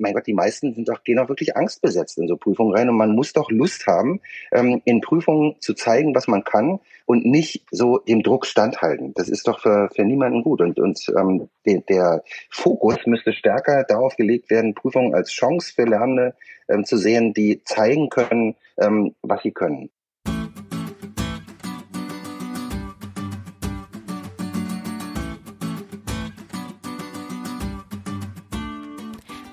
mein Gott, die meisten sind doch, gehen auch wirklich angstbesetzt in so Prüfungen rein und man muss doch Lust haben, ähm, in Prüfungen zu zeigen, was man kann und nicht so dem Druck standhalten. Das ist doch für, für niemanden gut und, und ähm, de, der Fokus müsste stärker darauf gelegt werden, Prüfungen als Chance für Lernende ähm, zu sehen, die zeigen können, ähm, was sie können.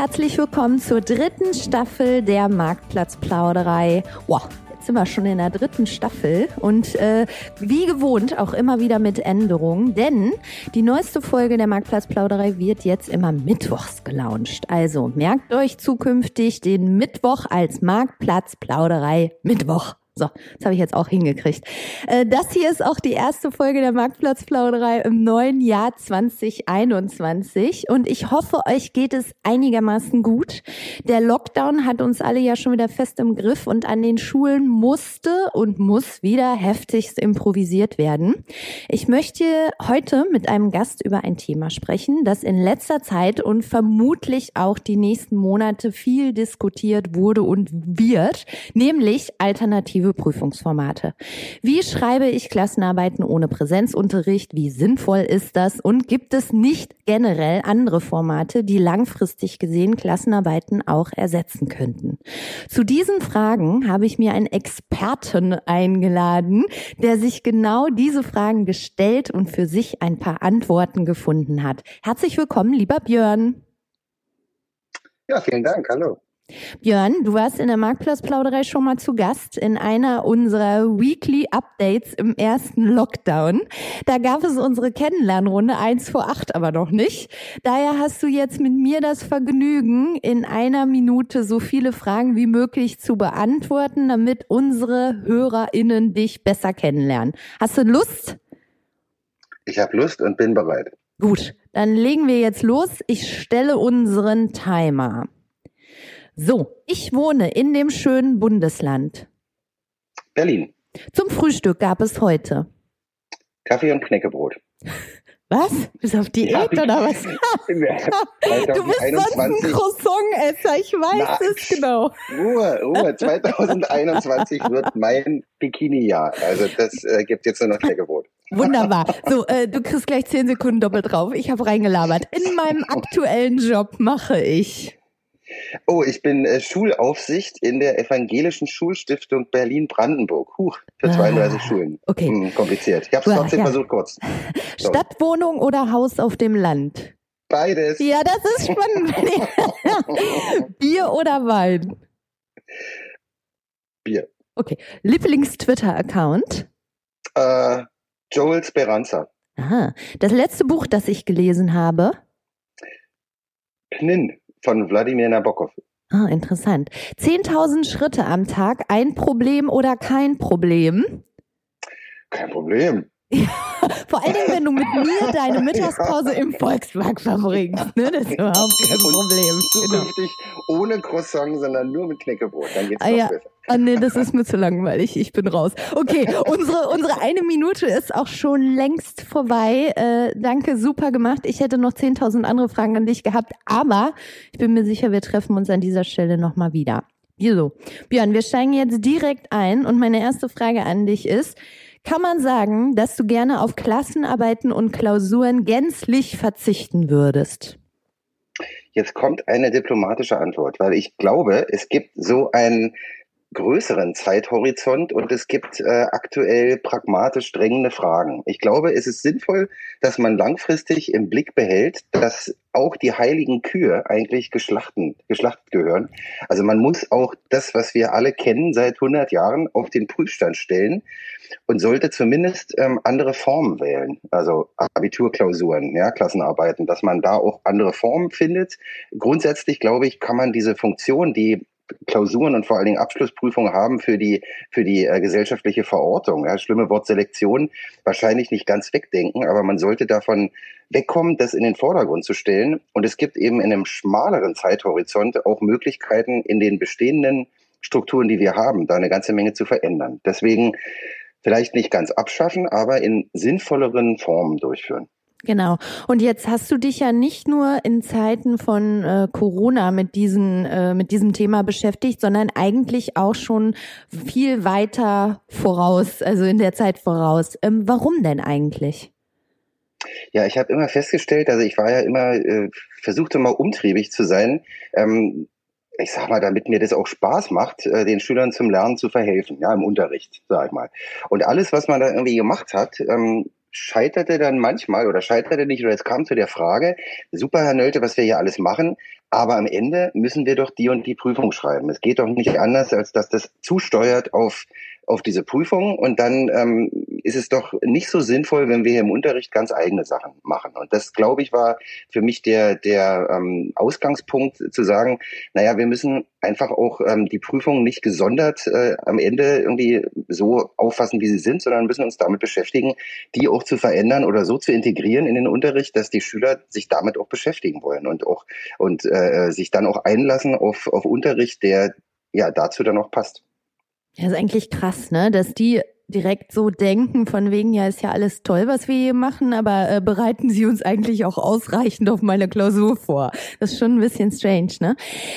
Herzlich willkommen zur dritten Staffel der Marktplatzplauderei. Wow, jetzt sind wir schon in der dritten Staffel und äh, wie gewohnt auch immer wieder mit Änderungen, denn die neueste Folge der Marktplatzplauderei wird jetzt immer mittwochs gelauncht. Also merkt euch zukünftig den Mittwoch als Marktplatzplauderei Mittwoch. So, das habe ich jetzt auch hingekriegt. Äh, das hier ist auch die erste Folge der Marktplatzplauderei im neuen Jahr 2021 und ich hoffe, euch geht es einigermaßen gut. Der Lockdown hat uns alle ja schon wieder fest im Griff und an den Schulen musste und muss wieder heftigst improvisiert werden. Ich möchte heute mit einem Gast über ein Thema sprechen, das in letzter Zeit und vermutlich auch die nächsten Monate viel diskutiert wurde und wird, nämlich alternative alternative Prüfungsformate. Wie schreibe ich Klassenarbeiten ohne Präsenzunterricht? Wie sinnvoll ist das? Und gibt es nicht generell andere Formate, die langfristig gesehen Klassenarbeiten auch ersetzen könnten? Zu diesen Fragen habe ich mir einen Experten eingeladen, der sich genau diese Fragen gestellt und für sich ein paar Antworten gefunden hat. Herzlich willkommen, lieber Björn. Ja, vielen Dank. Hallo. Björn, du warst in der Marktplatzplauderei schon mal zu Gast in einer unserer Weekly Updates im ersten Lockdown. Da gab es unsere Kennenlernrunde, eins vor acht aber noch nicht. Daher hast du jetzt mit mir das Vergnügen, in einer Minute so viele Fragen wie möglich zu beantworten, damit unsere HörerInnen dich besser kennenlernen. Hast du Lust? Ich habe Lust und bin bereit. Gut, dann legen wir jetzt los. Ich stelle unseren Timer. So, ich wohne in dem schönen Bundesland. Berlin. Zum Frühstück gab es heute. Kaffee und Knäckebrot. Was? Bist du auf Diät ja, oder was? du bist sonst ein Croissant-Esser, ich weiß Na, es genau. Ruhe, Ruhe. 2021 wird mein Bikini-Jahr. Also das äh, gibt jetzt nur noch Knäckebrot. Wunderbar. So, äh, du kriegst gleich zehn Sekunden doppelt drauf. Ich habe reingelabert. In meinem aktuellen Job mache ich Oh, ich bin äh, Schulaufsicht in der Evangelischen Schulstiftung Berlin-Brandenburg. Huch, für 32 ah, Schulen. Okay. Hm, kompliziert. Ich habe es trotzdem ja. versucht kurz. So. Stadtwohnung oder Haus auf dem Land? Beides. Ja, das ist spannend. Bier oder Wein? Bier. Okay. Lieblings-Twitter-Account? Äh, Joel Speranza. Aha. Das letzte Buch, das ich gelesen habe? Pnin von Wladimir Nabokov. Ah, interessant. 10.000 Schritte am Tag, ein Problem oder kein Problem? Kein Problem. Ja, vor allen Dingen, wenn du mit mir deine Mittagspause im Volkswagen verbringst. Ne? Das ist überhaupt kein Problem. Zukünftig genau. ohne Croissant, sondern nur mit Knäckebrot. Dann geht's ah, ja. besser. Ah, nee, das ist mir zu langweilig. Ich bin raus. Okay, unsere, unsere eine Minute ist auch schon längst vorbei. Äh, danke, super gemacht. Ich hätte noch 10.000 andere Fragen an dich gehabt, aber ich bin mir sicher, wir treffen uns an dieser Stelle nochmal wieder. Wieso? Björn, wir steigen jetzt direkt ein und meine erste Frage an dich ist, kann man sagen, dass du gerne auf Klassenarbeiten und Klausuren gänzlich verzichten würdest? Jetzt kommt eine diplomatische Antwort, weil ich glaube, es gibt so ein größeren Zeithorizont und es gibt äh, aktuell pragmatisch drängende Fragen. Ich glaube, es ist sinnvoll, dass man langfristig im Blick behält, dass auch die heiligen Kühe eigentlich geschlachten, geschlachtet gehören. Also man muss auch das, was wir alle kennen seit 100 Jahren, auf den Prüfstand stellen und sollte zumindest ähm, andere Formen wählen. Also Abiturklausuren, ja, Klassenarbeiten, dass man da auch andere Formen findet. Grundsätzlich, glaube ich, kann man diese Funktion, die Klausuren und vor allen Dingen Abschlussprüfungen haben für die, für die äh, gesellschaftliche Verortung. Ja, schlimme Wort Selektion wahrscheinlich nicht ganz wegdenken, aber man sollte davon wegkommen, das in den Vordergrund zu stellen. Und es gibt eben in einem schmaleren Zeithorizont auch Möglichkeiten in den bestehenden Strukturen, die wir haben, da eine ganze Menge zu verändern. Deswegen vielleicht nicht ganz abschaffen, aber in sinnvolleren Formen durchführen. Genau. Und jetzt hast du dich ja nicht nur in Zeiten von äh, Corona mit diesen äh, mit diesem Thema beschäftigt, sondern eigentlich auch schon viel weiter voraus, also in der Zeit voraus. Ähm, warum denn eigentlich? Ja, ich habe immer festgestellt, also ich war ja immer äh, versuchte mal umtriebig zu sein. Ähm, ich sag mal, damit mir das auch Spaß macht, äh, den Schülern zum Lernen zu verhelfen, ja, im Unterricht, sag ich mal. Und alles, was man da irgendwie gemacht hat, ähm, scheiterte dann manchmal oder scheiterte nicht oder es kam zu der Frage, super Herr Nölte, was wir hier alles machen, aber am Ende müssen wir doch die und die Prüfung schreiben. Es geht doch nicht anders, als dass das zusteuert auf auf diese Prüfung und dann ähm, ist es doch nicht so sinnvoll, wenn wir hier im Unterricht ganz eigene Sachen machen. Und das, glaube ich, war für mich der, der ähm, Ausgangspunkt zu sagen, naja, wir müssen einfach auch ähm, die Prüfungen nicht gesondert äh, am Ende irgendwie so auffassen, wie sie sind, sondern müssen uns damit beschäftigen, die auch zu verändern oder so zu integrieren in den Unterricht, dass die Schüler sich damit auch beschäftigen wollen und auch und äh, sich dann auch einlassen auf, auf Unterricht, der ja dazu dann auch passt. Ja, ist eigentlich krass, ne? Dass die direkt so denken, von wegen, ja, ist ja alles toll, was wir hier machen, aber äh, bereiten Sie uns eigentlich auch ausreichend auf meine Klausur vor. Das ist schon ein bisschen strange, ne?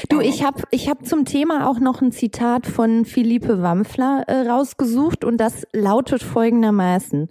Du, ich habe ich hab zum Thema auch noch ein Zitat von Philippe Wampfler äh, rausgesucht und das lautet folgendermaßen.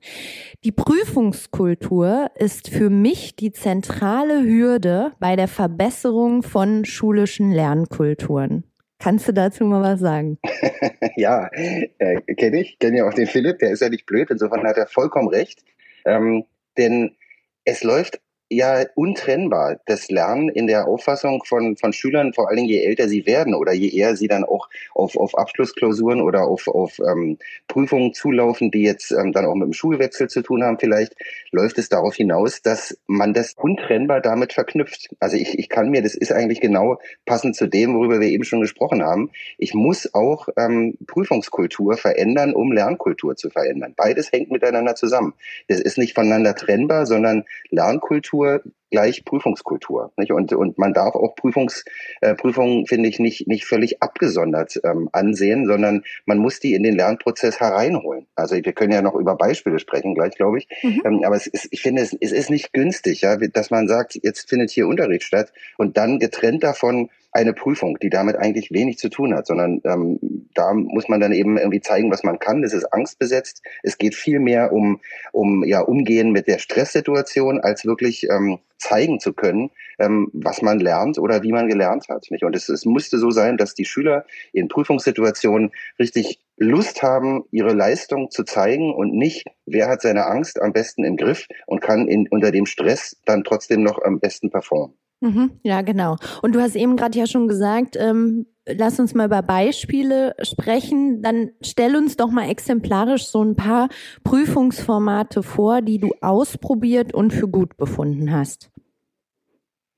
Die Prüfungskultur ist für mich die zentrale Hürde bei der Verbesserung von schulischen Lernkulturen. Kannst du dazu mal was sagen? ja, äh, kenne ich, kenne ja auch den Philipp, der ist ja nicht blöd, insofern hat er vollkommen recht. Ähm, denn es läuft ja untrennbar. Das Lernen in der Auffassung von, von Schülern, vor allen Dingen je älter sie werden oder je eher sie dann auch auf, auf Abschlussklausuren oder auf, auf ähm, Prüfungen zulaufen, die jetzt ähm, dann auch mit dem Schulwechsel zu tun haben vielleicht, läuft es darauf hinaus, dass man das untrennbar damit verknüpft. Also ich, ich kann mir, das ist eigentlich genau passend zu dem, worüber wir eben schon gesprochen haben, ich muss auch ähm, Prüfungskultur verändern, um Lernkultur zu verändern. Beides hängt miteinander zusammen. Das ist nicht voneinander trennbar, sondern Lernkultur Kultur gleich Prüfungskultur. Nicht? Und, und man darf auch Prüfungs, äh, Prüfungen, finde ich, nicht, nicht völlig abgesondert ähm, ansehen, sondern man muss die in den Lernprozess hereinholen. Also wir können ja noch über Beispiele sprechen, gleich glaube ich. Mhm. Ähm, aber es ist, ich finde, es, es ist nicht günstig, ja, dass man sagt, jetzt findet hier Unterricht statt und dann getrennt davon eine Prüfung, die damit eigentlich wenig zu tun hat, sondern ähm, da muss man dann eben irgendwie zeigen, was man kann. Es ist angstbesetzt. Es geht viel mehr um, um ja, Umgehen mit der Stresssituation, als wirklich ähm, zeigen zu können, ähm, was man lernt oder wie man gelernt hat. Nicht? Und es, es musste so sein, dass die Schüler in Prüfungssituationen richtig Lust haben, ihre Leistung zu zeigen und nicht, wer hat seine Angst am besten im Griff und kann in, unter dem Stress dann trotzdem noch am besten performen. Mhm, ja, genau. Und du hast eben gerade ja schon gesagt, ähm, lass uns mal über Beispiele sprechen. Dann stell uns doch mal exemplarisch so ein paar Prüfungsformate vor, die du ausprobiert und für gut befunden hast.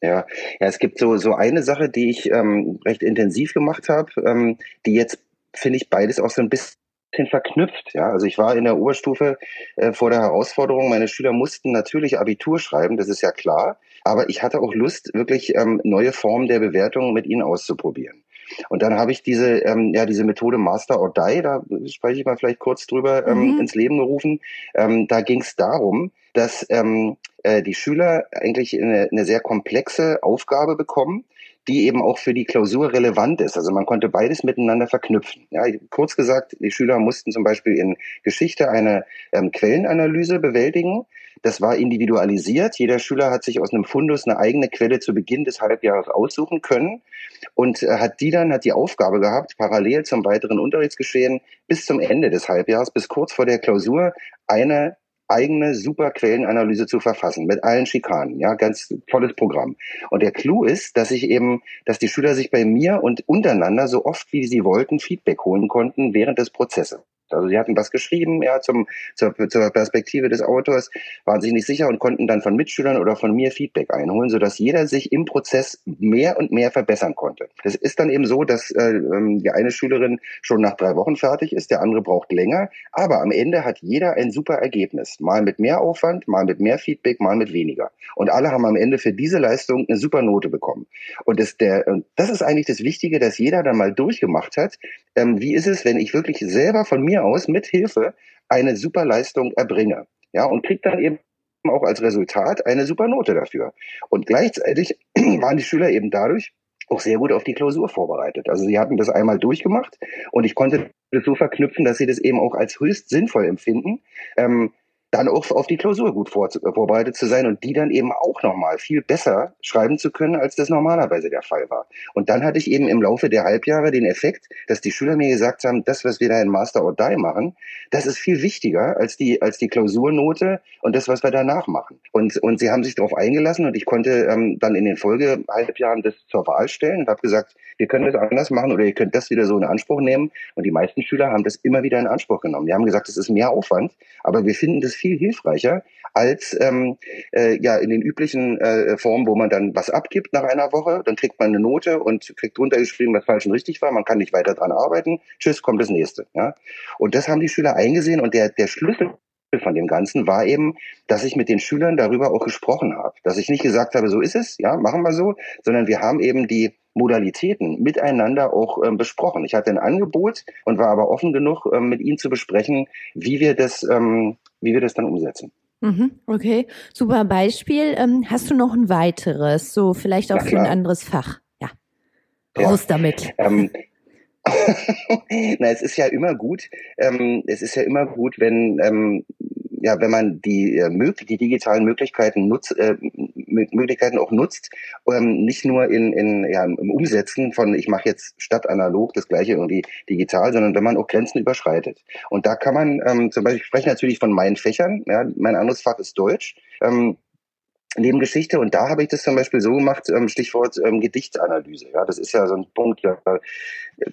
Ja, ja, es gibt so so eine Sache, die ich ähm, recht intensiv gemacht habe, ähm, die jetzt finde ich beides auch so ein bisschen verknüpft. Ja, also ich war in der Oberstufe äh, vor der Herausforderung. Meine Schüler mussten natürlich Abitur schreiben, das ist ja klar. Aber ich hatte auch Lust, wirklich ähm, neue Formen der Bewertung mit ihnen auszuprobieren. Und dann habe ich diese, ähm, ja, diese Methode Master or Die, da spreche ich mal vielleicht kurz drüber, ähm, mhm. ins Leben gerufen. Ähm, da ging es darum, dass ähm, äh, die Schüler eigentlich eine, eine sehr komplexe Aufgabe bekommen, die eben auch für die Klausur relevant ist. Also man konnte beides miteinander verknüpfen. Ja, kurz gesagt, die Schüler mussten zum Beispiel in Geschichte eine ähm, Quellenanalyse bewältigen. Das war individualisiert. Jeder Schüler hat sich aus einem Fundus eine eigene Quelle zu Beginn des Halbjahres aussuchen können und äh, hat die dann, hat die Aufgabe gehabt, parallel zum weiteren Unterrichtsgeschehen bis zum Ende des Halbjahres, bis kurz vor der Klausur, eine eigene super Quellenanalyse zu verfassen mit allen Schikanen, ja, ganz tolles Programm. Und der Clou ist, dass ich eben, dass die Schüler sich bei mir und untereinander so oft wie sie wollten Feedback holen konnten während des Prozesses. Also sie hatten was geschrieben, ja, zum, zur, zur Perspektive des Autors, waren sich nicht sicher und konnten dann von Mitschülern oder von mir Feedback einholen, sodass jeder sich im Prozess mehr und mehr verbessern konnte. Das ist dann eben so, dass äh, ähm, die eine Schülerin schon nach drei Wochen fertig ist, der andere braucht länger, aber am Ende hat jeder ein super Ergebnis. Mal mit mehr Aufwand, mal mit mehr Feedback, mal mit weniger. Und alle haben am Ende für diese Leistung eine super Note bekommen. Und das, der, das ist eigentlich das Wichtige, dass jeder dann mal durchgemacht hat, ähm, wie ist es, wenn ich wirklich selber von mir aus mit Hilfe eine super Leistung erbringe. Ja, und kriegt dann eben auch als Resultat eine super Note dafür. Und gleichzeitig waren die Schüler eben dadurch auch sehr gut auf die Klausur vorbereitet. Also sie hatten das einmal durchgemacht und ich konnte das so verknüpfen, dass sie das eben auch als höchst sinnvoll empfinden. Ähm, dann auch auf die Klausur gut vor, vorbereitet zu sein und die dann eben auch nochmal viel besser schreiben zu können, als das normalerweise der Fall war. Und dann hatte ich eben im Laufe der Halbjahre den Effekt, dass die Schüler mir gesagt haben, das, was wir da in Master or Die machen, das ist viel wichtiger als die, als die Klausurnote und das, was wir danach machen. Und, und sie haben sich darauf eingelassen und ich konnte ähm, dann in den Folgehalbjahren das zur Wahl stellen und habe gesagt, wir können das anders machen oder ihr könnt das wieder so in Anspruch nehmen. Und die meisten Schüler haben das immer wieder in Anspruch genommen. Die haben gesagt, es ist mehr Aufwand, aber wir finden das viel hilfreicher als ähm, äh, ja in den üblichen äh, Formen, wo man dann was abgibt nach einer Woche, dann kriegt man eine Note und kriegt runtergeschrieben, was falsch und richtig war. Man kann nicht weiter dran arbeiten. Tschüss, kommt das nächste. Ja? Und das haben die Schüler eingesehen und der der Schlüssel von dem Ganzen war eben, dass ich mit den Schülern darüber auch gesprochen habe. Dass ich nicht gesagt habe, so ist es, ja, machen wir so, sondern wir haben eben die Modalitäten miteinander auch ähm, besprochen. Ich hatte ein Angebot und war aber offen genug, ähm, mit ihnen zu besprechen, wie wir das, ähm, wie wir das dann umsetzen. Mhm, okay, super Beispiel. Ähm, hast du noch ein weiteres, so vielleicht auch für ein anderes Fach? Ja, raus ja. damit. Ähm, Na, es ist ja immer gut. Ähm, es ist ja immer gut, wenn ja, wenn man die, äh, die digitalen Möglichkeiten nutzt, äh, Möglichkeiten auch nutzt, ähm, nicht nur in, in ja, im Umsetzen von ich mache jetzt statt analog das gleiche irgendwie digital, sondern wenn man auch Grenzen überschreitet. Und da kann man ähm, zum Beispiel, ich spreche natürlich von meinen Fächern, ja, mein anderes Fach ist Deutsch. Ähm, Nebengeschichte. Und da habe ich das zum Beispiel so gemacht, ähm, Stichwort ähm, Gedichtanalyse. Ja, das ist ja so ein Punkt, ja,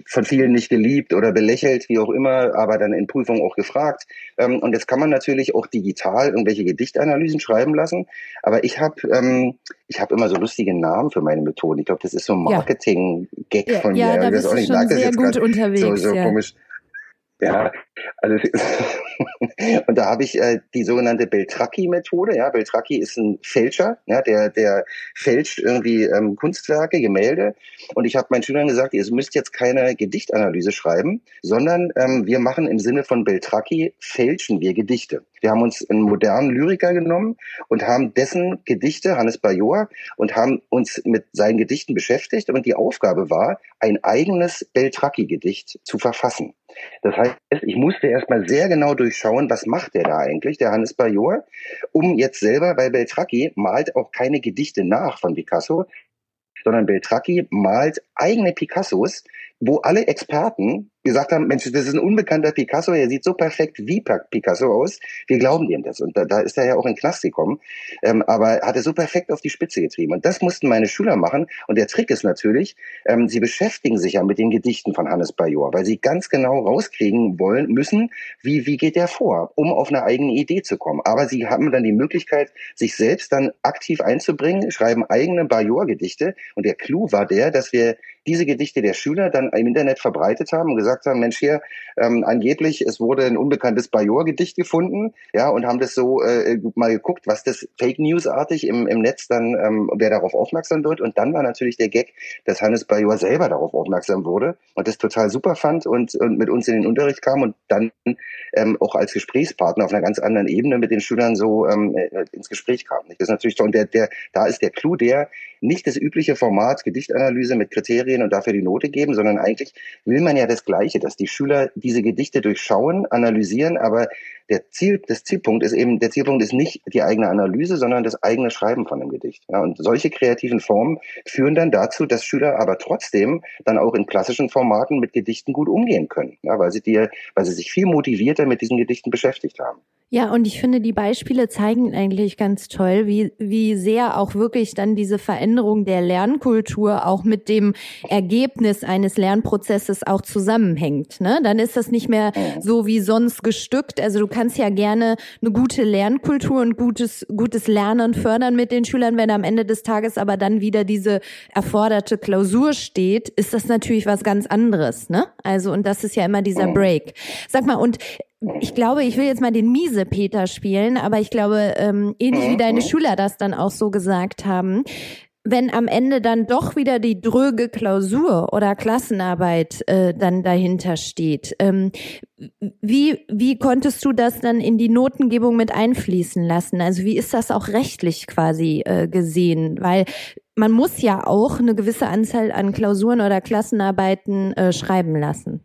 von vielen nicht geliebt oder belächelt, wie auch immer, aber dann in Prüfungen auch gefragt. Ähm, und jetzt kann man natürlich auch digital irgendwelche Gedichtanalysen schreiben lassen. Aber ich habe ähm, ich habe immer so lustige Namen für meine Methoden. Ich glaube, das ist so ein Marketing-Gag ja. von mir. Ja, da bist du schon sehr gut unterwegs. So, so ja. komisch. Ja, also und da habe ich äh, die sogenannte Beltracchi-Methode. Ja, Beltracchi ist ein Fälscher, ja, der der fälscht irgendwie ähm, Kunstwerke, Gemälde. Und ich habe meinen Schülern gesagt, ihr müsst jetzt keine Gedichtanalyse schreiben, sondern ähm, wir machen im Sinne von Beltracchi fälschen wir Gedichte. Wir haben uns einen modernen Lyriker genommen und haben dessen Gedichte, Hannes Bajor, und haben uns mit seinen Gedichten beschäftigt. Und die Aufgabe war, ein eigenes Beltracchi-Gedicht zu verfassen. Das heißt, ich musste erstmal sehr genau durchschauen, was macht der da eigentlich, der Hannes Bajor, um jetzt selber, weil Beltracchi malt auch keine Gedichte nach von Picasso, sondern Beltracchi malt eigene Picassos, wo alle Experten gesagt haben, Mensch, das ist ein unbekannter Picasso, er sieht so perfekt wie Picasso aus, wir glauben dem das. Und da, da ist er ja auch in Knast gekommen, ähm, aber hat er so perfekt auf die Spitze getrieben. Und das mussten meine Schüler machen. Und der Trick ist natürlich, ähm, sie beschäftigen sich ja mit den Gedichten von Hannes Bajor, weil sie ganz genau rauskriegen wollen müssen, wie, wie geht der vor, um auf eine eigene Idee zu kommen. Aber sie haben dann die Möglichkeit, sich selbst dann aktiv einzubringen, schreiben eigene Bajor-Gedichte. Und der Clou war der, dass wir diese Gedichte der Schüler dann im Internet verbreitet haben und gesagt haben, Mensch, hier ähm, angeblich, es wurde ein unbekanntes Bajor-Gedicht gefunden, ja, und haben das so äh, mal geguckt, was das Fake News-artig im, im Netz dann, ähm, wer darauf aufmerksam wird. Und dann war natürlich der Gag, dass Hannes Bajor selber darauf aufmerksam wurde und das total super fand und, und mit uns in den Unterricht kam und dann ähm, auch als Gesprächspartner auf einer ganz anderen Ebene mit den Schülern so ähm, äh, ins Gespräch kam. Das ist natürlich toll. Und der, der, da ist der Clou der, nicht das übliche Format Gedichtanalyse mit Kriterien und dafür die Note geben, sondern eigentlich will man ja das Gleiche, dass die Schüler diese Gedichte durchschauen, analysieren, aber der Ziel, das Zielpunkt ist eben, der Zielpunkt ist nicht die eigene Analyse, sondern das eigene Schreiben von einem Gedicht. Ja, und solche kreativen Formen führen dann dazu, dass Schüler aber trotzdem dann auch in klassischen Formaten mit Gedichten gut umgehen können, ja, weil sie dir, weil sie sich viel motivierter mit diesen Gedichten beschäftigt haben. Ja, und ich finde, die Beispiele zeigen eigentlich ganz toll, wie, wie sehr auch wirklich dann diese Veränderung der Lernkultur auch mit dem Ergebnis eines Lernprozesses auch zusammenhängt. Ne? Dann ist das nicht mehr so wie sonst gestückt. Also du kannst ja gerne eine gute Lernkultur und gutes, gutes Lernen fördern mit den Schülern. Wenn am Ende des Tages aber dann wieder diese erforderte Klausur steht, ist das natürlich was ganz anderes. Ne? Also, und das ist ja immer dieser Break. Sag mal, und ich glaube, ich will jetzt mal den miese Peter spielen, aber ich glaube, ähm, ähnlich wie deine Schüler das dann auch so gesagt haben, wenn am Ende dann doch wieder die dröge Klausur oder Klassenarbeit äh, dann dahinter steht, ähm, wie, wie konntest du das dann in die Notengebung mit einfließen lassen? Also wie ist das auch rechtlich quasi äh, gesehen? Weil man muss ja auch eine gewisse Anzahl an Klausuren oder Klassenarbeiten äh, schreiben lassen.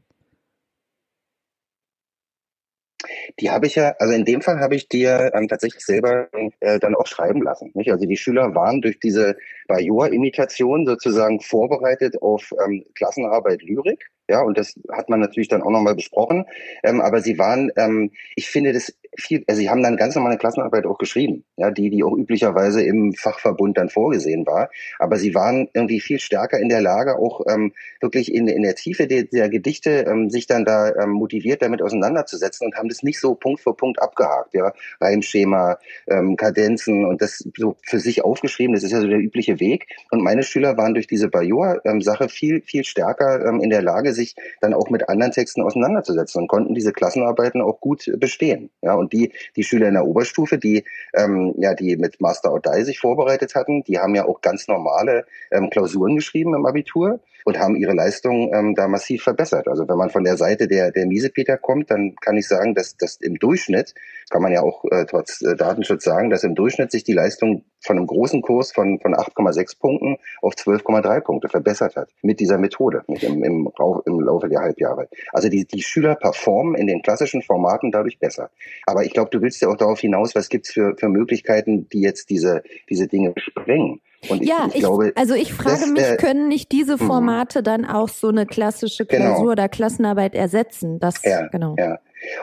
Die habe ich ja, also in dem Fall habe ich dir ähm, tatsächlich selber äh, dann auch schreiben lassen. Nicht? Also die Schüler waren durch diese Bajor-Imitation sozusagen vorbereitet auf ähm, Klassenarbeit Lyrik. Ja, und das hat man natürlich dann auch nochmal besprochen. Ähm, aber sie waren, ähm, ich finde das viel, also sie haben dann ganz normale Klassenarbeit auch geschrieben, ja, die, die auch üblicherweise im Fachverbund dann vorgesehen war. Aber sie waren irgendwie viel stärker in der Lage, auch ähm, wirklich in, in der Tiefe der, der Gedichte ähm, sich dann da ähm, motiviert damit auseinanderzusetzen und haben das nicht so Punkt für Punkt abgehakt, ja, Reimschema, ähm, Kadenzen und das so für sich aufgeschrieben. Das ist ja so der übliche Weg. Und meine Schüler waren durch diese Bajor-Sache viel, viel stärker ähm, in der Lage, sich dann auch mit anderen Texten auseinanderzusetzen und konnten diese Klassenarbeiten auch gut bestehen. Ja, und die, die Schüler in der Oberstufe, die, ähm, ja, die mit Master Odai sich vorbereitet hatten, die haben ja auch ganz normale ähm, Klausuren geschrieben im Abitur und haben ihre Leistung ähm, da massiv verbessert. Also wenn man von der Seite der, der Miesepeter kommt, dann kann ich sagen, dass, dass im Durchschnitt, kann man ja auch äh, trotz äh, Datenschutz sagen, dass im Durchschnitt sich die Leistung von einem großen Kurs von, von 8,6 Punkten auf 12,3 Punkte verbessert hat mit dieser Methode nicht, im, im, im Laufe der Halbjahre. Also die, die Schüler performen in den klassischen Formaten dadurch besser. Aber ich glaube, du willst ja auch darauf hinaus, was gibt's für, für Möglichkeiten, die jetzt diese, diese Dinge sprengen. Und ich, ja, ich, glaube, also ich frage das, mich, äh, können nicht diese mhm. Formate dann auch so eine klassische genau. Klausur genau. oder Klassenarbeit ersetzen? Das, ja, genau. Ja.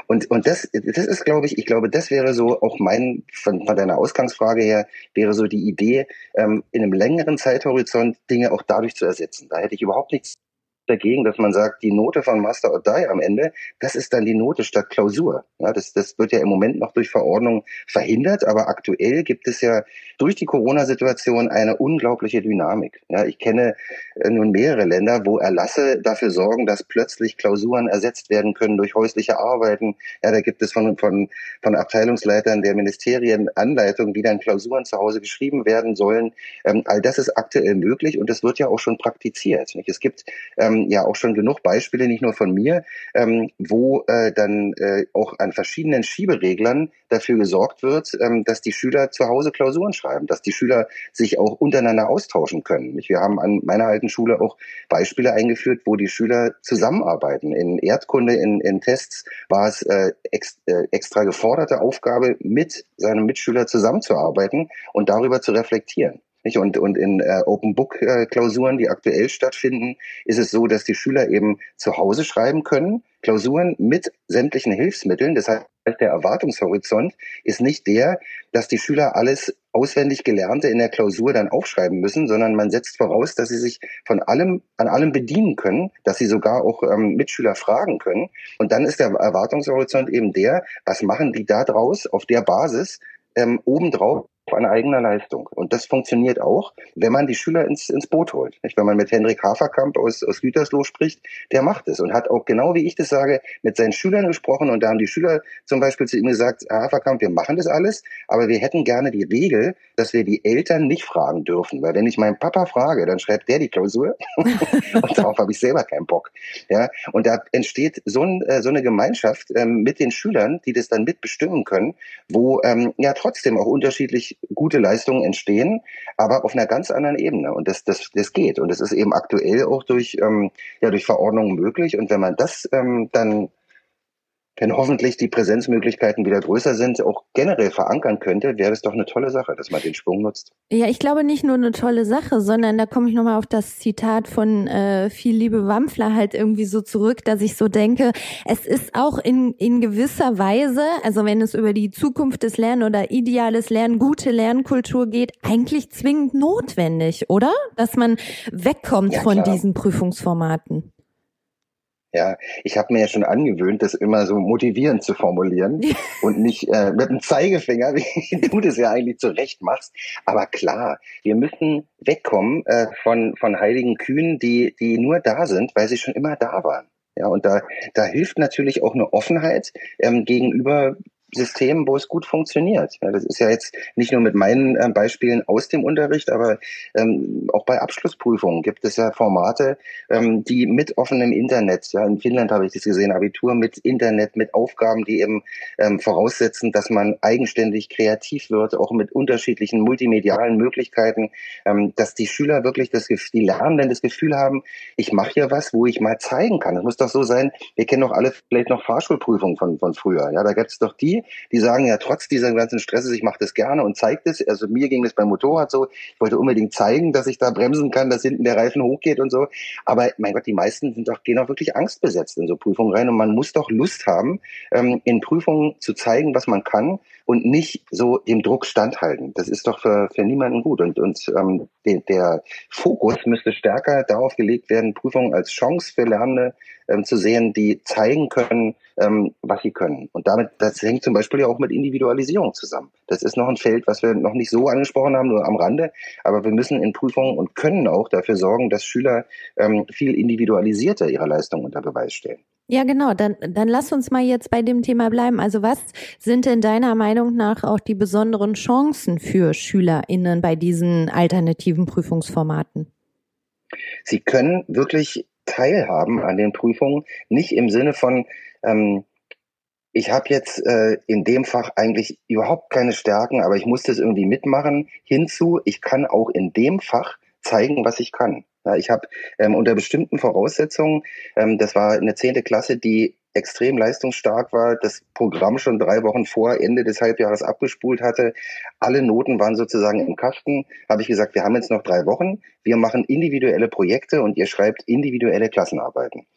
Und, und das, das ist, glaube ich, ich glaube, das wäre so auch mein, von, von deiner Ausgangsfrage her, wäre so die Idee, ähm, in einem längeren Zeithorizont Dinge auch dadurch zu ersetzen. Da hätte ich überhaupt nichts dagegen, dass man sagt, die Note von Master or Die am Ende, das ist dann die Note statt Klausur. Ja, das, das wird ja im Moment noch durch Verordnung verhindert, aber aktuell gibt es ja durch die Corona-Situation eine unglaubliche Dynamik. Ja, ich kenne äh, nun mehrere Länder, wo Erlasse dafür sorgen, dass plötzlich Klausuren ersetzt werden können durch häusliche Arbeiten. Ja, da gibt es von, von, von Abteilungsleitern der Ministerien Anleitungen, wie dann Klausuren zu Hause geschrieben werden sollen. Ähm, all das ist aktuell möglich und das wird ja auch schon praktiziert. Nicht? Es gibt ähm, ähm, ja auch schon genug Beispiele, nicht nur von mir, ähm, wo äh, dann äh, auch an verschiedenen Schiebereglern dafür gesorgt wird, ähm, dass die Schüler zu Hause Klausuren schreiben, dass die Schüler sich auch untereinander austauschen können. Wir haben an meiner alten Schule auch Beispiele eingeführt, wo die Schüler zusammenarbeiten. In Erdkunde, in, in Tests war es äh, ex, äh, extra geforderte Aufgabe, mit seinem Mitschüler zusammenzuarbeiten und darüber zu reflektieren. Nicht? Und, und in äh, Open Book äh, Klausuren, die aktuell stattfinden, ist es so, dass die Schüler eben zu Hause schreiben können, Klausuren mit sämtlichen Hilfsmitteln. Das heißt, der Erwartungshorizont ist nicht der, dass die Schüler alles auswendig Gelernte in der Klausur dann aufschreiben müssen, sondern man setzt voraus, dass sie sich von allem, an allem bedienen können, dass sie sogar auch ähm, Mitschüler fragen können. Und dann ist der Erwartungshorizont eben der, was machen die da draus auf der Basis, ähm, obendrauf an eigener Leistung. Und das funktioniert auch, wenn man die Schüler ins, ins Boot holt. Nicht? Wenn man mit Hendrik Haferkamp aus, aus Gütersloh spricht, der macht es und hat auch genau wie ich das sage, mit seinen Schülern gesprochen und da haben die Schüler zum Beispiel zu ihm gesagt, Herr Haferkamp, wir machen das alles, aber wir hätten gerne die Regel, dass wir die Eltern nicht fragen dürfen. Weil wenn ich meinen Papa frage, dann schreibt der die Klausur und darauf habe ich selber keinen Bock. Ja? Und da entsteht so, ein, äh, so eine Gemeinschaft ähm, mit den Schülern, die das dann mitbestimmen können, wo ähm, ja trotzdem auch unterschiedlich gute Leistungen entstehen, aber auf einer ganz anderen Ebene. Und das, das, das geht. Und das ist eben aktuell auch durch, ähm, ja, durch Verordnungen möglich. Und wenn man das ähm, dann wenn hoffentlich die Präsenzmöglichkeiten wieder größer sind, auch generell verankern könnte, wäre es doch eine tolle Sache, dass man den Schwung nutzt. Ja, ich glaube nicht nur eine tolle Sache, sondern da komme ich nochmal auf das Zitat von äh, viel Liebe Wampfler halt irgendwie so zurück, dass ich so denke, es ist auch in, in gewisser Weise, also wenn es über die Zukunft des Lernen oder ideales Lernen, gute Lernkultur geht, eigentlich zwingend notwendig, oder? Dass man wegkommt ja, von diesen Prüfungsformaten. Ja, ich habe mir ja schon angewöhnt, das immer so motivierend zu formulieren und nicht äh, mit dem Zeigefinger, wie du das ja eigentlich zurecht machst. Aber klar, wir müssen wegkommen äh, von, von heiligen Kühen, die, die nur da sind, weil sie schon immer da waren. Ja, und da, da hilft natürlich auch eine Offenheit ähm, gegenüber Systemen, wo es gut funktioniert. Ja, das ist ja jetzt nicht nur mit meinen äh, Beispielen aus dem Unterricht, aber ähm, auch bei Abschlussprüfungen gibt es ja Formate, ähm, die mit offenem Internet, ja, in Finnland habe ich das gesehen, Abitur mit Internet, mit Aufgaben, die eben ähm, voraussetzen, dass man eigenständig kreativ wird, auch mit unterschiedlichen multimedialen Möglichkeiten, ähm, dass die Schüler wirklich das, die Lernenden das Gefühl haben, ich mache hier was, wo ich mal zeigen kann. Das muss doch so sein, wir kennen doch alle vielleicht noch Fahrschulprüfungen von, von früher. Ja, da gibt es doch die, die sagen ja trotz dieser ganzen Stresses, ich mache das gerne und zeige das. Also mir ging das beim Motorrad so. Ich wollte unbedingt zeigen, dass ich da bremsen kann, dass hinten der Reifen hochgeht und so. Aber mein Gott, die meisten sind doch, gehen auch wirklich angstbesetzt in so Prüfungen rein und man muss doch Lust haben, ähm, in Prüfungen zu zeigen, was man kann und nicht so dem Druck standhalten. Das ist doch für, für niemanden gut. Und, und ähm, der, der Fokus müsste stärker darauf gelegt werden, Prüfungen als Chance für Lernende ähm, zu sehen, die zeigen können, ähm, was sie können. Und damit, das hängt zum Beispiel ja auch mit Individualisierung zusammen. Das ist noch ein Feld, was wir noch nicht so angesprochen haben, nur am Rande. Aber wir müssen in Prüfungen und können auch dafür sorgen, dass Schüler ähm, viel individualisierter ihre Leistung unter Beweis stellen. Ja, genau. Dann, dann lass uns mal jetzt bei dem Thema bleiben. Also was sind denn deiner Meinung nach auch die besonderen Chancen für SchülerInnen bei diesen alternativen Prüfungsformaten? Sie können wirklich teilhaben an den Prüfungen, nicht im Sinne von, ähm, ich habe jetzt äh, in dem Fach eigentlich überhaupt keine Stärken, aber ich muss das irgendwie mitmachen, hinzu, ich kann auch in dem Fach zeigen, was ich kann. Ja, ich habe ähm, unter bestimmten Voraussetzungen, ähm, das war eine zehnte Klasse, die extrem leistungsstark war, das Programm schon drei Wochen vor Ende des Halbjahres abgespult hatte. Alle Noten waren sozusagen im Kasten. Habe ich gesagt, wir haben jetzt noch drei Wochen. Wir machen individuelle Projekte und ihr schreibt individuelle Klassenarbeiten.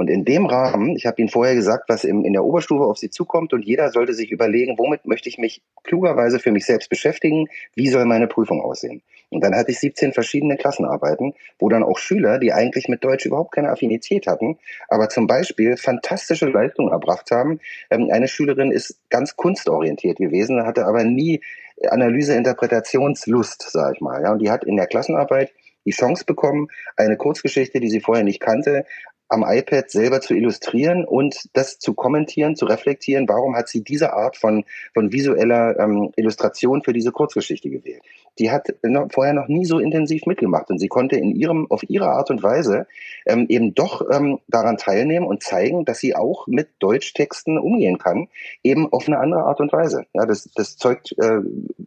Und in dem Rahmen, ich habe Ihnen vorher gesagt, was im, in der Oberstufe auf Sie zukommt und jeder sollte sich überlegen, womit möchte ich mich klugerweise für mich selbst beschäftigen, wie soll meine Prüfung aussehen. Und dann hatte ich 17 verschiedene Klassenarbeiten, wo dann auch Schüler, die eigentlich mit Deutsch überhaupt keine Affinität hatten, aber zum Beispiel fantastische Leistungen erbracht haben. Ähm, eine Schülerin ist ganz kunstorientiert gewesen, hatte aber nie Analyse-Interpretationslust, sage ich mal. Und die hat in der Klassenarbeit die Chance bekommen, eine Kurzgeschichte, die sie vorher nicht kannte, am iPad selber zu illustrieren und das zu kommentieren, zu reflektieren, warum hat sie diese Art von, von visueller ähm, Illustration für diese Kurzgeschichte gewählt. Die hat noch, vorher noch nie so intensiv mitgemacht und sie konnte in ihrem, auf ihre Art und Weise ähm, eben doch ähm, daran teilnehmen und zeigen, dass sie auch mit Deutschtexten umgehen kann, eben auf eine andere Art und Weise. Ja, das, das zeugt, äh,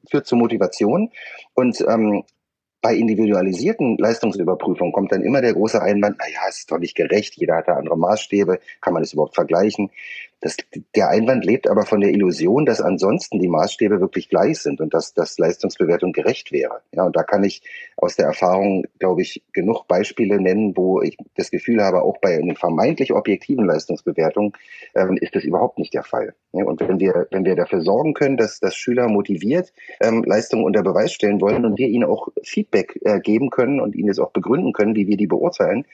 führt zur Motivation und ähm, bei individualisierten Leistungsüberprüfungen kommt dann immer der große Einwand, na ja, es ist doch nicht gerecht, jeder hat da andere Maßstäbe, kann man das überhaupt vergleichen? Das, der Einwand lebt aber von der Illusion, dass ansonsten die Maßstäbe wirklich gleich sind und dass, dass Leistungsbewertung gerecht wäre. Ja, und da kann ich aus der Erfahrung, glaube ich, genug Beispiele nennen, wo ich das Gefühl habe, auch bei den vermeintlich objektiven Leistungsbewertungen ähm, ist das überhaupt nicht der Fall. Ja, und wenn wir, wenn wir dafür sorgen können, dass, dass Schüler motiviert ähm, Leistungen unter Beweis stellen wollen und wir ihnen auch Feedback äh, geben können und ihnen es auch begründen können, wie wir die beurteilen,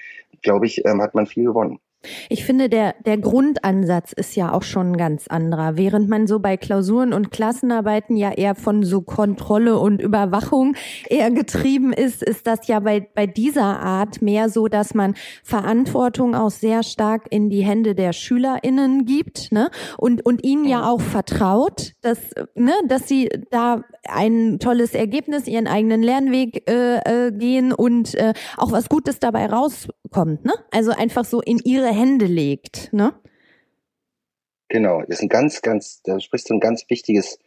glaube ich, ähm, hat man viel gewonnen. Ich finde, der, der Grundansatz ist ja auch schon ein ganz anderer. Während man so bei Klausuren und Klassenarbeiten ja eher von so Kontrolle und Überwachung eher getrieben ist, ist das ja bei, bei dieser Art mehr so, dass man Verantwortung auch sehr stark in die Hände der SchülerInnen gibt, ne? Und, und ihnen ja auch vertraut, dass, ne, dass sie da ein tolles Ergebnis, ihren eigenen Lernweg äh, äh, gehen und äh, auch was Gutes dabei rauskommt, ne? Also einfach so in ihre Hände legt, ne? Genau, das ist ein ganz, ganz, da sprichst du ein ganz wichtiges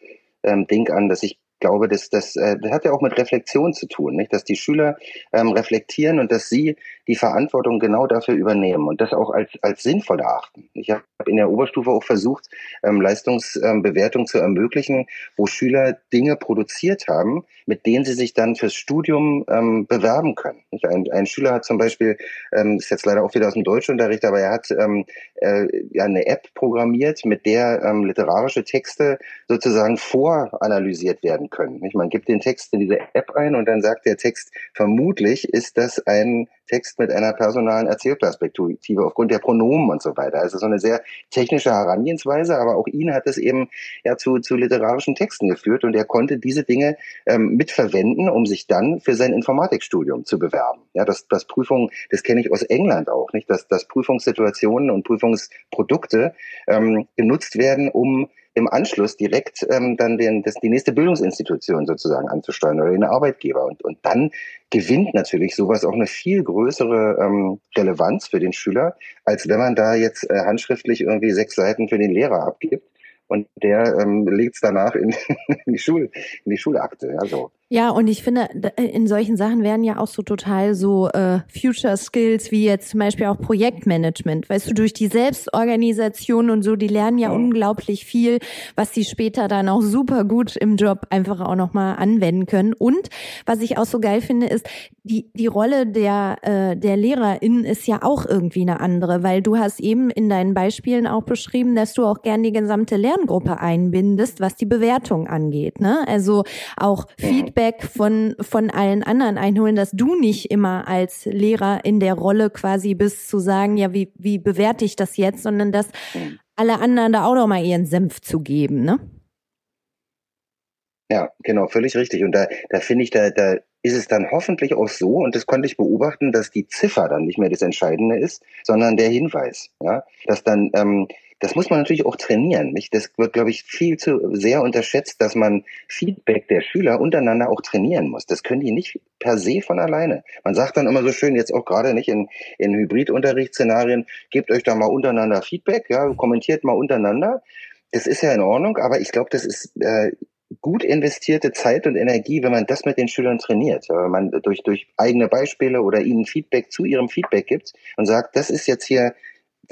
ähm, Ding an, dass ich glaube, dass das, äh, das hat ja auch mit Reflexion zu tun, nicht? dass die Schüler ähm, reflektieren und dass sie die Verantwortung genau dafür übernehmen und das auch als, als sinnvoll erachten. Ich habe in der Oberstufe auch versucht, ähm, Leistungsbewertung ähm, zu ermöglichen, wo Schüler Dinge produziert haben, mit denen sie sich dann fürs Studium ähm, bewerben können. Ein, ein Schüler hat zum Beispiel, ähm, ist jetzt leider auch wieder aus dem Deutschunterricht, aber er hat ähm, äh, ja, eine App programmiert, mit der ähm, literarische Texte sozusagen voranalysiert werden können. Nicht? Man gibt den Text in diese App ein und dann sagt der Text, vermutlich ist das ein Text mit einer personalen Erzählperspektive aufgrund der Pronomen und so weiter. Also so eine sehr technische Herangehensweise, aber auch ihn hat es eben ja zu, zu literarischen Texten geführt und er konnte diese Dinge ähm, mitverwenden, um sich dann für sein Informatikstudium zu bewerben. Ja, das, das Prüfung, das kenne ich aus England auch, nicht, dass, dass Prüfungssituationen und Prüfungsprodukte ähm, genutzt werden, um im Anschluss direkt ähm, dann den, das, die nächste Bildungsinstitution sozusagen anzusteuern oder den Arbeitgeber. Und, und dann gewinnt natürlich sowas auch eine viel größere ähm, Relevanz für den Schüler, als wenn man da jetzt äh, handschriftlich irgendwie sechs Seiten für den Lehrer abgibt und der ähm, legt es danach in, in, die Schul, in die Schulakte. Ja, so. Ja, und ich finde, in solchen Sachen werden ja auch so total so äh, Future Skills wie jetzt zum Beispiel auch Projektmanagement. Weißt du, durch die Selbstorganisation und so, die lernen ja, ja. unglaublich viel, was sie später dann auch super gut im Job einfach auch nochmal anwenden können. Und was ich auch so geil finde, ist, die, die Rolle der, äh, der LehrerInnen ist ja auch irgendwie eine andere, weil du hast eben in deinen Beispielen auch beschrieben, dass du auch gern die gesamte Lerngruppe einbindest, was die Bewertung angeht. Ne? Also auch Feedback Feedback von, von allen anderen einholen, dass du nicht immer als Lehrer in der Rolle quasi bist, zu sagen, ja, wie, wie bewerte ich das jetzt, sondern dass alle anderen da auch noch mal ihren Senf zu geben, ne? Ja, genau, völlig richtig. Und da, da finde ich, da, da ist es dann hoffentlich auch so, und das konnte ich beobachten, dass die Ziffer dann nicht mehr das Entscheidende ist, sondern der Hinweis. Ja? Dass dann ähm, das muss man natürlich auch trainieren. Nicht? Das wird, glaube ich, viel zu sehr unterschätzt, dass man Feedback der Schüler untereinander auch trainieren muss. Das können die nicht per se von alleine. Man sagt dann immer so schön, jetzt auch gerade nicht in, in Hybrid-Unterrichtsszenarien, gebt euch da mal untereinander Feedback, ja, kommentiert mal untereinander. Das ist ja in Ordnung, aber ich glaube, das ist äh, gut investierte Zeit und Energie, wenn man das mit den Schülern trainiert, wenn man durch, durch eigene Beispiele oder ihnen Feedback zu ihrem Feedback gibt und sagt, das ist jetzt hier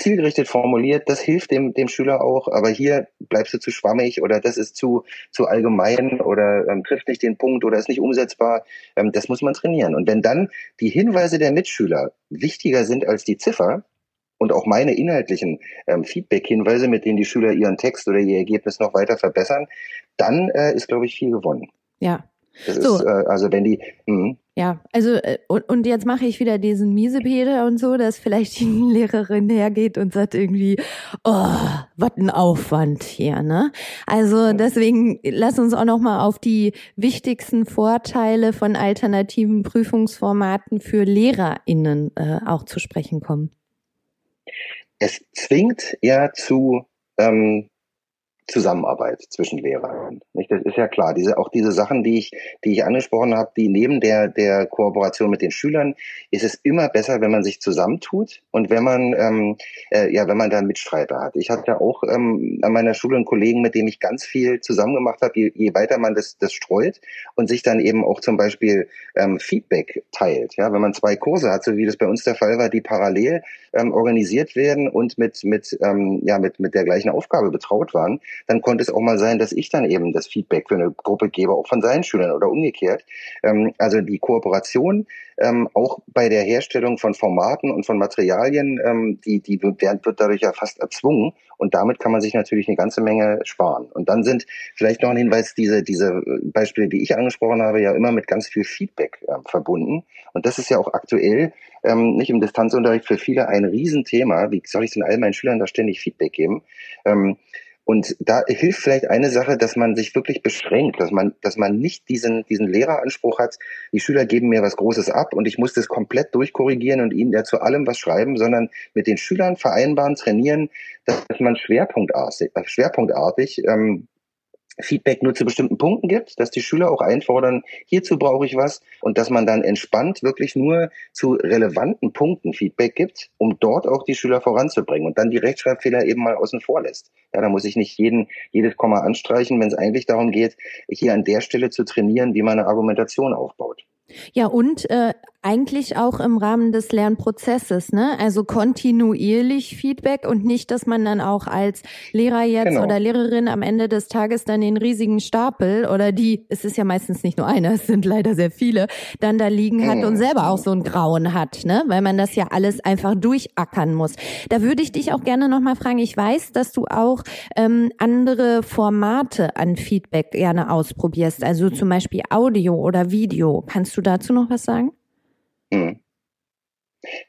zielgerichtet formuliert, das hilft dem, dem Schüler auch, aber hier bleibst du zu schwammig oder das ist zu, zu allgemein oder ähm, trifft nicht den Punkt oder ist nicht umsetzbar. Ähm, das muss man trainieren. Und wenn dann die Hinweise der Mitschüler wichtiger sind als die Ziffer, und auch meine inhaltlichen ähm, Feedback-Hinweise, mit denen die Schüler ihren Text oder ihr Ergebnis noch weiter verbessern, dann äh, ist, glaube ich, viel gewonnen. Ja, das so. ist, äh, also wenn die. Mh. Ja, also äh, und, und jetzt mache ich wieder diesen Miesepeter und so, dass vielleicht die Lehrerin hergeht und sagt irgendwie, oh, was ein Aufwand hier, ne? Also deswegen lass uns auch noch mal auf die wichtigsten Vorteile von alternativen Prüfungsformaten für LehrerInnen äh, auch zu sprechen kommen. Es zwingt ja zu ähm, Zusammenarbeit zwischen Lehrern. Nicht? Das ist ja klar. Diese, auch diese Sachen, die ich, die ich angesprochen habe, die neben der, der Kooperation mit den Schülern, ist es immer besser, wenn man sich zusammentut und wenn man, ähm, äh, ja, wenn man da Mitstreiter hat. Ich hatte auch ähm, an meiner Schule einen Kollegen, mit dem ich ganz viel zusammen gemacht habe, je, je weiter man das, das streut und sich dann eben auch zum Beispiel ähm, Feedback teilt. Ja, wenn man zwei Kurse hat, so wie das bei uns der Fall war, die parallel ähm, organisiert werden und mit, mit, ähm, ja, mit, mit der gleichen Aufgabe betraut waren, dann konnte es auch mal sein, dass ich dann eben das Feedback für eine Gruppe gebe, auch von seinen Schülern oder umgekehrt. Ähm, also die Kooperation ähm, auch bei der Herstellung von Formaten und von Materialien, ähm, die, die wird, wird dadurch ja fast erzwungen und damit kann man sich natürlich eine ganze Menge sparen. Und dann sind vielleicht noch ein Hinweis, diese, diese Beispiele, die ich angesprochen habe, ja immer mit ganz viel Feedback äh, verbunden. Und das ist ja auch aktuell ähm, nicht im Distanzunterricht für viele ein Riesenthema. Wie soll ich denn all meinen Schülern da ständig Feedback geben? Ähm, und da hilft vielleicht eine Sache, dass man sich wirklich beschränkt, dass man, dass man nicht diesen, diesen Lehreranspruch hat, die Schüler geben mir was Großes ab und ich muss das komplett durchkorrigieren und ihnen ja zu allem was schreiben, sondern mit den Schülern vereinbaren, trainieren, dass man schwerpunktartig, schwerpunktartig ähm, Feedback nur zu bestimmten Punkten gibt, dass die Schüler auch einfordern, hierzu brauche ich was und dass man dann entspannt wirklich nur zu relevanten Punkten Feedback gibt, um dort auch die Schüler voranzubringen und dann die Rechtschreibfehler eben mal außen vor lässt. Ja, da muss ich nicht jeden, jedes Komma anstreichen, wenn es eigentlich darum geht, hier an der Stelle zu trainieren, wie man eine Argumentation aufbaut. Ja, und äh, eigentlich auch im Rahmen des Lernprozesses, ne? Also kontinuierlich Feedback und nicht, dass man dann auch als Lehrer jetzt genau. oder Lehrerin am Ende des Tages dann den riesigen Stapel oder die, es ist ja meistens nicht nur einer, es sind leider sehr viele, dann da liegen hat und selber auch so ein Grauen hat, ne? Weil man das ja alles einfach durchackern muss. Da würde ich dich auch gerne nochmal fragen, ich weiß, dass du auch ähm, andere Formate an Feedback gerne ausprobierst, also zum Beispiel Audio oder Video. Kannst du dazu noch was sagen? Mhm.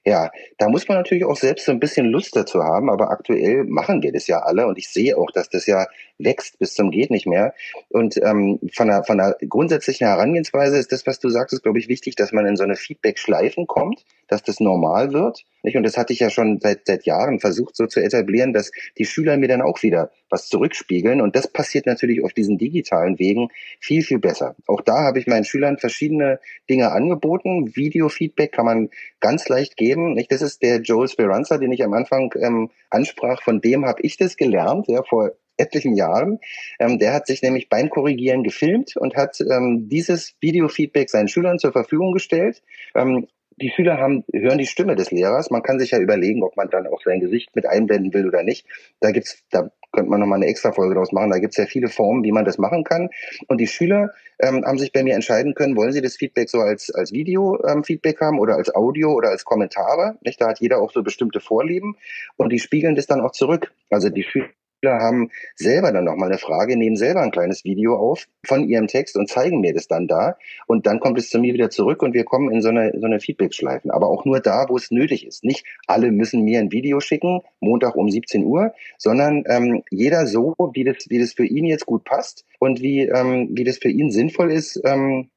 Ja, da muss man natürlich auch selbst so ein bisschen Lust dazu haben, aber aktuell machen wir das ja alle und ich sehe auch, dass das ja wächst bis zum geht nicht mehr. Und ähm, von, der, von der grundsätzlichen Herangehensweise ist das, was du sagst, ist, glaube ich, wichtig, dass man in so eine Feedback-Schleifen kommt, dass das normal wird. Nicht? Und das hatte ich ja schon seit, seit Jahren versucht so zu etablieren, dass die Schüler mir dann auch wieder was zurückspiegeln. Und das passiert natürlich auf diesen digitalen Wegen viel, viel besser. Auch da habe ich meinen Schülern verschiedene Dinge angeboten. Video-Feedback kann man ganz leicht geben. Nicht? Das ist der Joel Speranza, den ich am Anfang ähm, ansprach. Von dem habe ich das gelernt, ja, vor etlichen Jahren. Ähm, der hat sich nämlich beim Korrigieren gefilmt und hat ähm, dieses Videofeedback seinen Schülern zur Verfügung gestellt. Ähm, die Schüler haben, hören die Stimme des Lehrers. Man kann sich ja überlegen, ob man dann auch sein Gesicht mit einblenden will oder nicht. Da gibt's, da könnte man nochmal eine extra Folge draus machen. Da gibt's ja viele Formen, wie man das machen kann. Und die Schüler ähm, haben sich bei mir entscheiden können, wollen sie das Feedback so als, als Video-Feedback ähm, haben oder als Audio oder als Kommentare. Nicht? Da hat jeder auch so bestimmte Vorlieben. Und die spiegeln das dann auch zurück. Also die Schüler haben selber dann nochmal eine Frage, nehmen selber ein kleines Video auf von ihrem Text und zeigen mir das dann da. Und dann kommt es zu mir wieder zurück und wir kommen in so eine, so eine Feedback-Schleifen. Aber auch nur da, wo es nötig ist. Nicht alle müssen mir ein Video schicken, Montag um 17 Uhr, sondern ähm, jeder so, wie das, wie das für ihn jetzt gut passt und wie, ähm, wie das für ihn sinnvoll ist, ähm,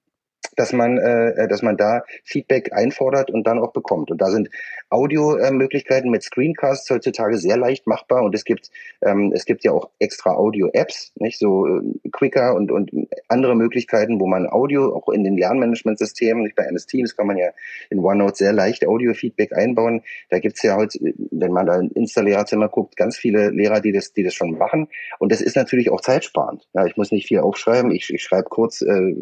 dass man, äh, äh, dass man da Feedback einfordert und dann auch bekommt. Und da sind Audio-Möglichkeiten mit Screencasts heutzutage sehr leicht machbar und es gibt ähm, es gibt ja auch extra Audio-Apps, nicht so äh, Quicker und und andere Möglichkeiten, wo man Audio auch in den Lernmanagementsystemen, nicht bei MS Teams kann man ja in OneNote sehr leicht Audio-Feedback einbauen. Da gibt's ja heute, wenn man da ins Lehrerzimmer guckt, ganz viele Lehrer, die das die das schon machen und das ist natürlich auch zeitsparend. Ja, ich muss nicht viel aufschreiben, ich, ich schreibe kurz äh,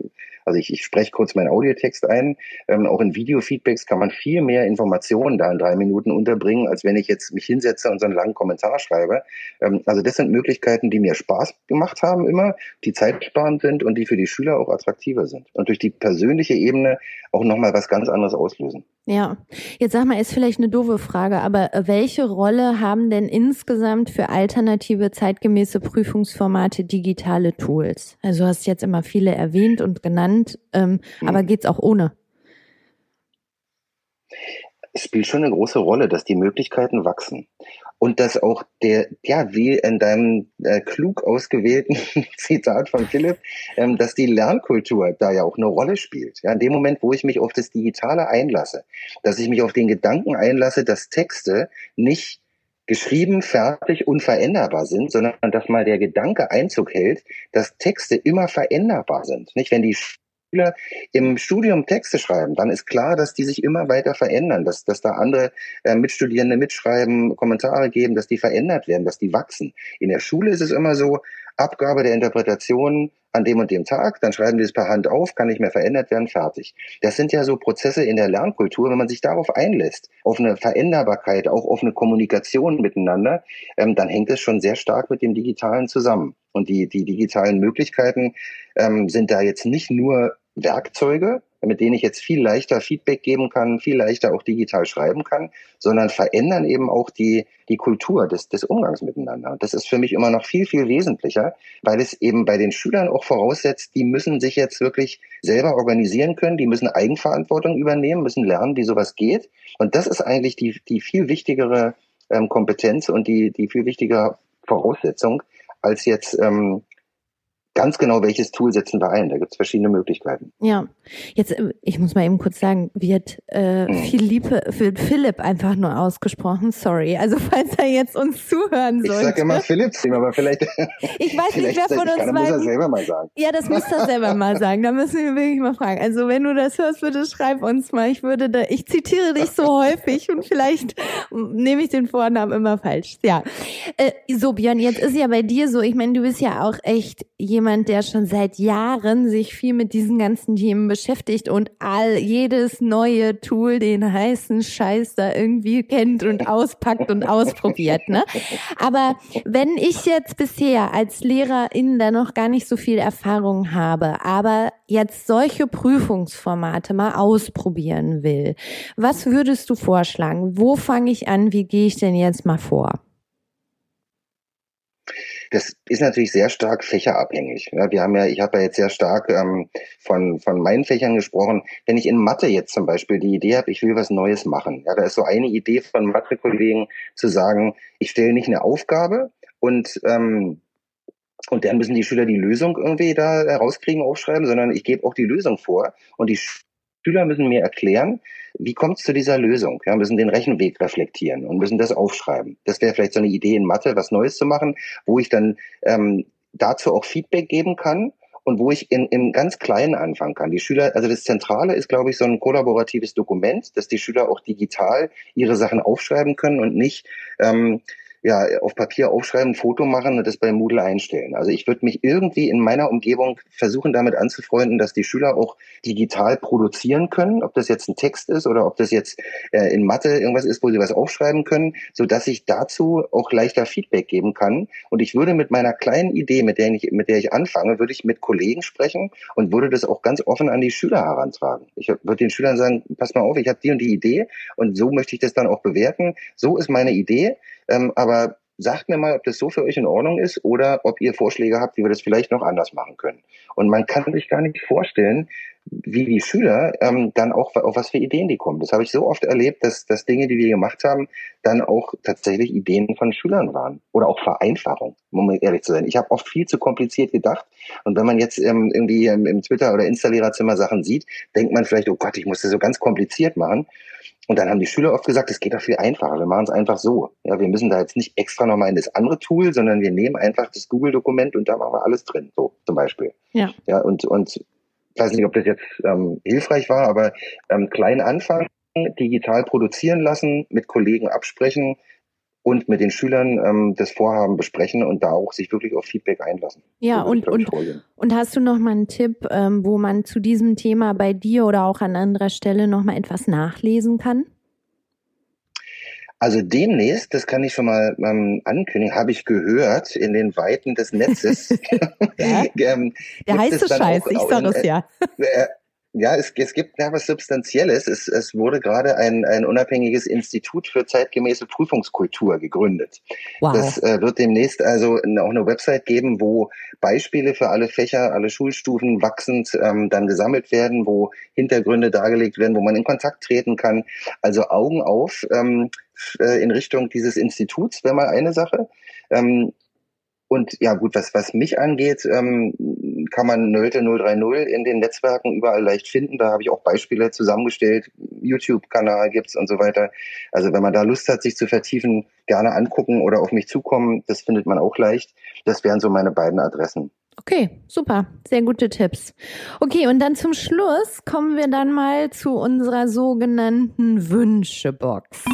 also ich, ich spreche kurz meinen Audiotext ein. Ähm, auch in Videofeedbacks kann man viel mehr Informationen da in drei Minuten unterbringen, als wenn ich jetzt mich hinsetze und so einen langen Kommentar schreibe. Ähm, also das sind Möglichkeiten, die mir Spaß gemacht haben immer, die zeitsparend sind und die für die Schüler auch attraktiver sind. Und durch die persönliche Ebene auch nochmal was ganz anderes auslösen. Ja, jetzt sag mal, ist vielleicht eine doofe Frage, aber welche Rolle haben denn insgesamt für alternative zeitgemäße Prüfungsformate digitale Tools? Also du hast jetzt immer viele erwähnt und genannt, ähm, mhm. aber geht's auch ohne? Es spielt schon eine große Rolle, dass die Möglichkeiten wachsen und dass auch der, ja, wie in deinem äh, klug ausgewählten Zitat von Philipp, ähm, dass die Lernkultur da ja auch eine Rolle spielt. Ja, in dem Moment, wo ich mich auf das Digitale einlasse, dass ich mich auf den Gedanken einlasse, dass Texte nicht geschrieben, fertig, unveränderbar sind, sondern dass mal der Gedanke Einzug hält, dass Texte immer veränderbar sind. Nicht, wenn die Schüler im Studium Texte schreiben, dann ist klar, dass die sich immer weiter verändern, dass, dass da andere äh, Mitstudierende mitschreiben, Kommentare geben, dass die verändert werden, dass die wachsen. In der Schule ist es immer so, Abgabe der Interpretation an dem und dem Tag, dann schreiben wir es per Hand auf, kann nicht mehr verändert werden, fertig. Das sind ja so Prozesse in der Lernkultur, wenn man sich darauf einlässt, auf eine Veränderbarkeit, auch auf eine Kommunikation miteinander, ähm, dann hängt es schon sehr stark mit dem Digitalen zusammen. Und die, die digitalen Möglichkeiten ähm, sind da jetzt nicht nur Werkzeuge, mit denen ich jetzt viel leichter Feedback geben kann, viel leichter auch digital schreiben kann, sondern verändern eben auch die, die Kultur des, des Umgangs miteinander. Und das ist für mich immer noch viel, viel wesentlicher, weil es eben bei den Schülern auch voraussetzt, die müssen sich jetzt wirklich selber organisieren können, die müssen Eigenverantwortung übernehmen, müssen lernen, wie sowas geht. Und das ist eigentlich die, die viel wichtigere ähm, Kompetenz und die, die viel wichtigere Voraussetzung, als jetzt ähm, ganz genau, welches Tool setzen wir ein. Da gibt es verschiedene Möglichkeiten. Ja, jetzt, äh, ich muss mal eben kurz sagen, wird äh, hm. Philippe, für Philipp einfach nur ausgesprochen. Sorry. Also falls er jetzt uns zuhören sollte. Ich sage immer Philipp, aber vielleicht. Ich weiß nicht, wer von uns kann, muss er selber mal sagen. Ja, das muss er selber mal sagen. Da müssen wir wirklich mal fragen. Also wenn du das hörst, bitte schreib uns mal. Ich würde da, ich zitiere dich so häufig und vielleicht nehme ich den Vornamen immer falsch. Ja. Äh, so, Björn, jetzt ist ja bei dir so, ich meine, du bist ja auch echt jemand, jemand, der schon seit Jahren sich viel mit diesen ganzen Themen beschäftigt und all jedes neue Tool, den heißen Scheiß da irgendwie kennt und auspackt und ausprobiert. Ne? Aber wenn ich jetzt bisher als Lehrerin da noch gar nicht so viel Erfahrung habe, aber jetzt solche Prüfungsformate mal ausprobieren will, was würdest du vorschlagen? Wo fange ich an? Wie gehe ich denn jetzt mal vor? Das ist natürlich sehr stark fächerabhängig. Ja, wir haben ja, ich habe ja jetzt sehr stark ähm, von, von meinen Fächern gesprochen. Wenn ich in Mathe jetzt zum Beispiel die Idee habe, ich will was Neues machen, ja, da ist so eine Idee von Mathe-Kollegen zu sagen, ich stelle nicht eine Aufgabe und ähm, und dann müssen die Schüler die Lösung irgendwie da herauskriegen, aufschreiben, sondern ich gebe auch die Lösung vor und die Schüler müssen mir erklären, wie kommt es zu dieser Lösung? Ja, müssen den Rechenweg reflektieren und müssen das aufschreiben. Das wäre vielleicht so eine Idee in Mathe, was Neues zu machen, wo ich dann ähm, dazu auch Feedback geben kann und wo ich in, im ganz Kleinen anfangen kann. Die Schüler, also das Zentrale ist, glaube ich, so ein kollaboratives Dokument, dass die Schüler auch digital ihre Sachen aufschreiben können und nicht ähm, ja, auf Papier aufschreiben, Foto machen und das bei Moodle einstellen. Also ich würde mich irgendwie in meiner Umgebung versuchen, damit anzufreunden, dass die Schüler auch digital produzieren können, ob das jetzt ein Text ist oder ob das jetzt äh, in Mathe irgendwas ist, wo sie was aufschreiben können, so dass ich dazu auch leichter Feedback geben kann. Und ich würde mit meiner kleinen Idee, mit der ich, mit der ich anfange, würde ich mit Kollegen sprechen und würde das auch ganz offen an die Schüler herantragen. Ich würde den Schülern sagen, pass mal auf, ich habe die und die Idee und so möchte ich das dann auch bewerten. So ist meine Idee. Ähm, aber sagt mir mal, ob das so für euch in Ordnung ist oder ob ihr Vorschläge habt, wie wir das vielleicht noch anders machen können. Und man kann sich gar nicht vorstellen, wie die Schüler ähm, dann auch auf was für Ideen die kommen. Das habe ich so oft erlebt, dass, dass Dinge, die wir gemacht haben, dann auch tatsächlich Ideen von Schülern waren oder auch Vereinfachung, um ehrlich zu sein. Ich habe oft viel zu kompliziert gedacht und wenn man jetzt ähm, irgendwie im, im Twitter oder Installiererzimmer Sachen sieht, denkt man vielleicht, oh Gott, ich muss das so ganz kompliziert machen. Und dann haben die Schüler oft gesagt, es geht doch viel einfacher. Wir machen es einfach so. Ja, wir müssen da jetzt nicht extra nochmal in das andere Tool, sondern wir nehmen einfach das Google-Dokument und da machen wir alles drin. So zum Beispiel. Ja. Ja, und, und weiß nicht, ob das jetzt ähm, hilfreich war, aber ähm, klein anfangen, digital produzieren lassen, mit Kollegen absprechen, und mit den Schülern ähm, das Vorhaben besprechen und da auch sich wirklich auf Feedback einlassen. Ja, und, und, und hast du noch mal einen Tipp, ähm, wo man zu diesem Thema bei dir oder auch an anderer Stelle noch mal etwas nachlesen kann? Also demnächst, das kann ich schon mal ähm, ankündigen, habe ich gehört in den Weiten des Netzes. ja. ähm, Der heiße Scheiß, ich sage es ja. Äh, ja, es, es gibt ja was Substanzielles. Es, es wurde gerade ein, ein unabhängiges Institut für zeitgemäße Prüfungskultur gegründet. Wow. Das äh, wird demnächst also auch eine Website geben, wo Beispiele für alle Fächer, alle Schulstufen wachsend ähm, dann gesammelt werden, wo Hintergründe dargelegt werden, wo man in Kontakt treten kann. Also Augen auf ähm, äh, in Richtung dieses Instituts wäre mal eine Sache. Ähm, und ja gut, was, was mich angeht, ähm, kann man Nölte 030 in den Netzwerken überall leicht finden. Da habe ich auch Beispiele zusammengestellt. YouTube-Kanal gibt's und so weiter. Also wenn man da Lust hat, sich zu vertiefen, gerne angucken oder auf mich zukommen. Das findet man auch leicht. Das wären so meine beiden Adressen. Okay, super. Sehr gute Tipps. Okay, und dann zum Schluss kommen wir dann mal zu unserer sogenannten Wünschebox.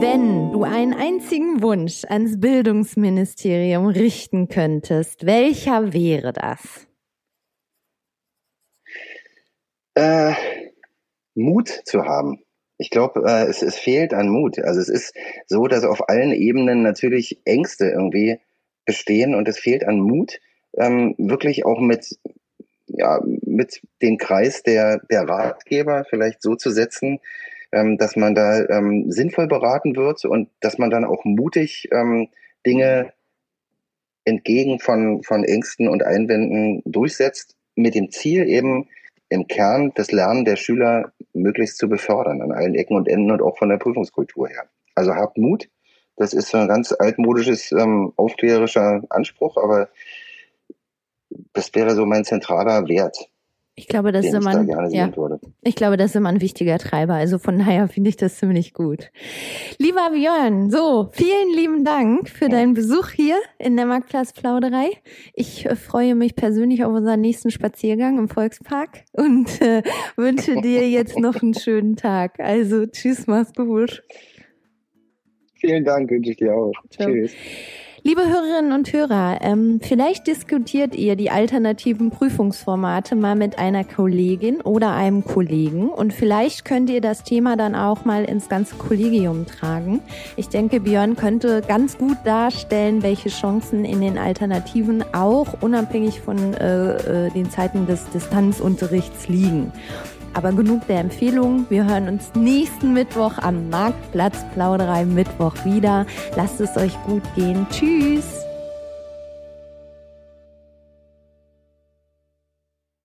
Wenn du einen einzigen Wunsch ans Bildungsministerium richten könntest, welcher wäre das? Äh, Mut zu haben. Ich glaube, äh, es, es fehlt an Mut. Also es ist so, dass auf allen Ebenen natürlich Ängste irgendwie bestehen und es fehlt an Mut, ähm, wirklich auch mit, ja, mit dem Kreis der, der Ratgeber vielleicht so zu setzen, ähm, dass man da ähm, sinnvoll beraten wird und dass man dann auch mutig ähm, Dinge entgegen von, von Ängsten und Einwänden durchsetzt, mit dem Ziel eben im Kern das Lernen der Schüler möglichst zu befördern, an allen Ecken und Enden und auch von der Prüfungskultur her. Also habt Mut, das ist ein ganz altmodisches, ähm, aufklärerischer Anspruch, aber das wäre so mein zentraler Wert. Ich glaube, das ist immer ein, ja, ich glaube, das ist immer ein wichtiger Treiber. Also von daher finde ich das ziemlich gut. Lieber Björn, so, vielen lieben Dank für ja. deinen Besuch hier in der Marktplatzplauderei. Ich äh, freue mich persönlich auf unseren nächsten Spaziergang im Volkspark und äh, wünsche dir jetzt noch einen schönen Tag. Also tschüss, mach's gut. Vielen Dank, wünsche ich dir auch. Ciao. Tschüss. Liebe Hörerinnen und Hörer, ähm, vielleicht diskutiert ihr die alternativen Prüfungsformate mal mit einer Kollegin oder einem Kollegen und vielleicht könnt ihr das Thema dann auch mal ins ganze Kollegium tragen. Ich denke, Björn könnte ganz gut darstellen, welche Chancen in den Alternativen auch unabhängig von äh, äh, den Zeiten des Distanzunterrichts liegen. Aber genug der Empfehlungen. Wir hören uns nächsten Mittwoch am Marktplatz Plauderei Mittwoch wieder. Lasst es euch gut gehen. Tschüss.